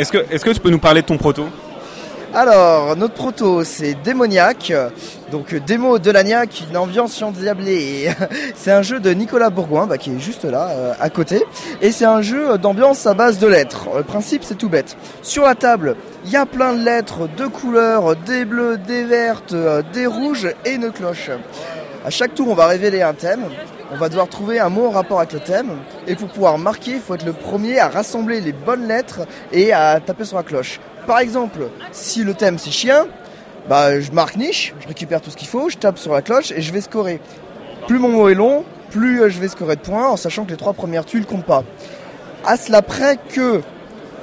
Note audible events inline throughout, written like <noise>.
Est-ce que, tu peux nous parler de ton proto? Alors, notre proto, c'est Démoniaque, donc euh, Démo de l'Agnac, une ambiance endiablée. <laughs> c'est un jeu de Nicolas Bourgoin, bah, qui est juste là, euh, à côté. Et c'est un jeu d'ambiance à base de lettres. Le principe, c'est tout bête. Sur la table, il y a plein de lettres, de couleurs, des bleus, des vertes, euh, des rouges et une cloche. À chaque tour, on va révéler un thème. On va devoir trouver un mot en rapport avec le thème. Et pour pouvoir marquer, il faut être le premier à rassembler les bonnes lettres et à taper sur la cloche. Par exemple, si le thème c'est chien, bah, je marque niche, je récupère tout ce qu'il faut, je tape sur la cloche et je vais scorer. Plus mon mot est long, plus euh, je vais scorer de points en sachant que les trois premières tuiles comptent pas. À cela près que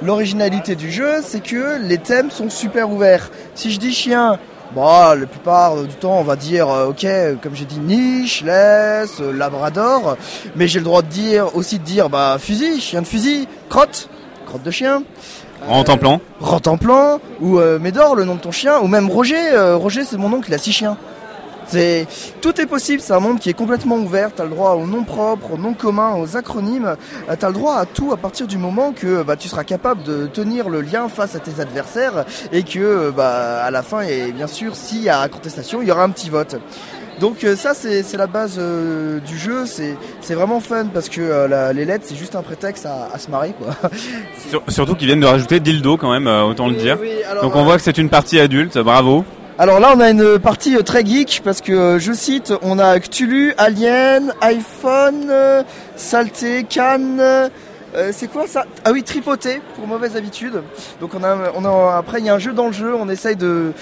l'originalité du jeu, c'est que les thèmes sont super ouverts. Si je dis chien, Bon, la plupart du temps, on va dire, euh, ok, comme j'ai dit, niche, laisse, euh, labrador, mais j'ai le droit de dire aussi de dire, bah, fusil, chien de fusil, crotte, crotte de chien. En en plan Rentemplan, ou euh, Médor, le nom de ton chien, ou même Roger. euh, Roger, c'est mon oncle, il a six chiens. C'est tout est possible. C'est un monde qui est complètement ouvert. T'as le droit aux noms propres, aux noms communs, aux acronymes. Euh, T'as le droit à tout à partir du moment que bah, tu seras capable de tenir le lien face à tes adversaires et que euh, bah, à la fin et bien sûr s'il y a contestation, il y aura un petit vote. Donc euh, ça c'est la base euh, du jeu, c'est vraiment fun parce que euh, la- les lettres c'est juste un prétexte à, à se marrer quoi. Sur- Surtout qu'ils viennent de rajouter dildo quand même, autant le dire. Oui, alors, Donc on voit que c'est une partie adulte, bravo. Alors là, on a une partie euh, très geek parce que, euh, je cite, on a Cthulhu, Alien, iPhone, euh, Saleté, Cannes. c'est quoi ça? Ah oui, tripoté pour mauvaise habitude. Donc on a, on a après il y a un jeu dans le jeu. On essaye de-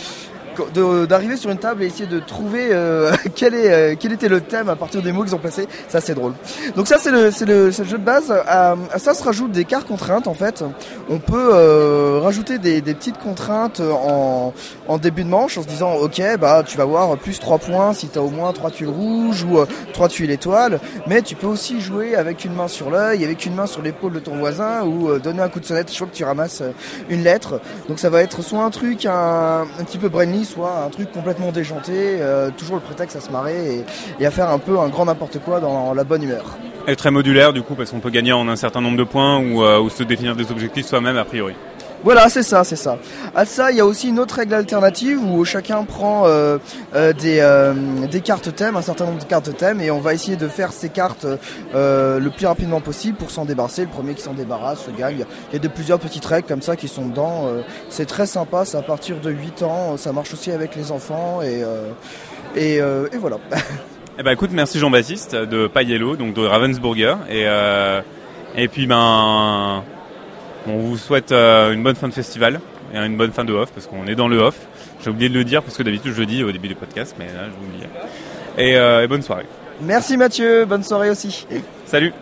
d'arriver sur une table et essayer de trouver euh, <laughs> quel, est, euh, quel était le thème à partir des mots qu'ils ont placés. Ça c'est drôle. Donc ça c'est le, le, jeu de base. Ça se rajoute des cartes contraintes en fait. On peut euh, rajouter des, petites contraintes en, en début de manche en se disant ok bah tu vas avoir plus 3 points si tu as au moins 3 tuiles rouges ou euh, 3 tuiles étoiles mais tu peux aussi jouer avec une main sur l'œil avec une main sur l'épaule de ton voisin ou donner un coup de sonnette chaque fois que tu ramasses une lettre donc ça va être soit un truc un, un petit peu brainly soit un truc complètement déjanté euh, toujours le prétexte à se marrer et, et à faire un peu un grand n'importe quoi dans la bonne humeur est très modulaire du coup parce qu'on peut gagner en un certain nombre de points ou, euh, ou se définir des objectifs soi-même a priori. Voilà, c'est ça, c'est ça. À ça, il y a aussi une autre règle alternative où chacun prend euh, euh, des, euh, des cartes thèmes, un certain nombre de cartes thèmes, et on va essayer de faire ces cartes le plus rapidement possible pour s'en débarrasser. Le premier qui s'en débarrasse se gagne. Il y a de plusieurs petites règles comme ça qui sont dedans. c'est très sympa, c'est à partir de 8 ans. Ça marche aussi avec les enfants, et, et, voilà. <laughs> Eh ben écoute, merci Jean-Baptiste de Payello, donc de Ravensburger. Et, et puis ben, on vous souhaite euh, une bonne fin de festival et une bonne fin de off parce qu'on est dans le off. J'ai oublié de le dire parce que d'habitude je le dis au début du podcast, mais là je vous. Et, euh, et bonne soirée. Merci Mathieu, bonne soirée aussi. Salut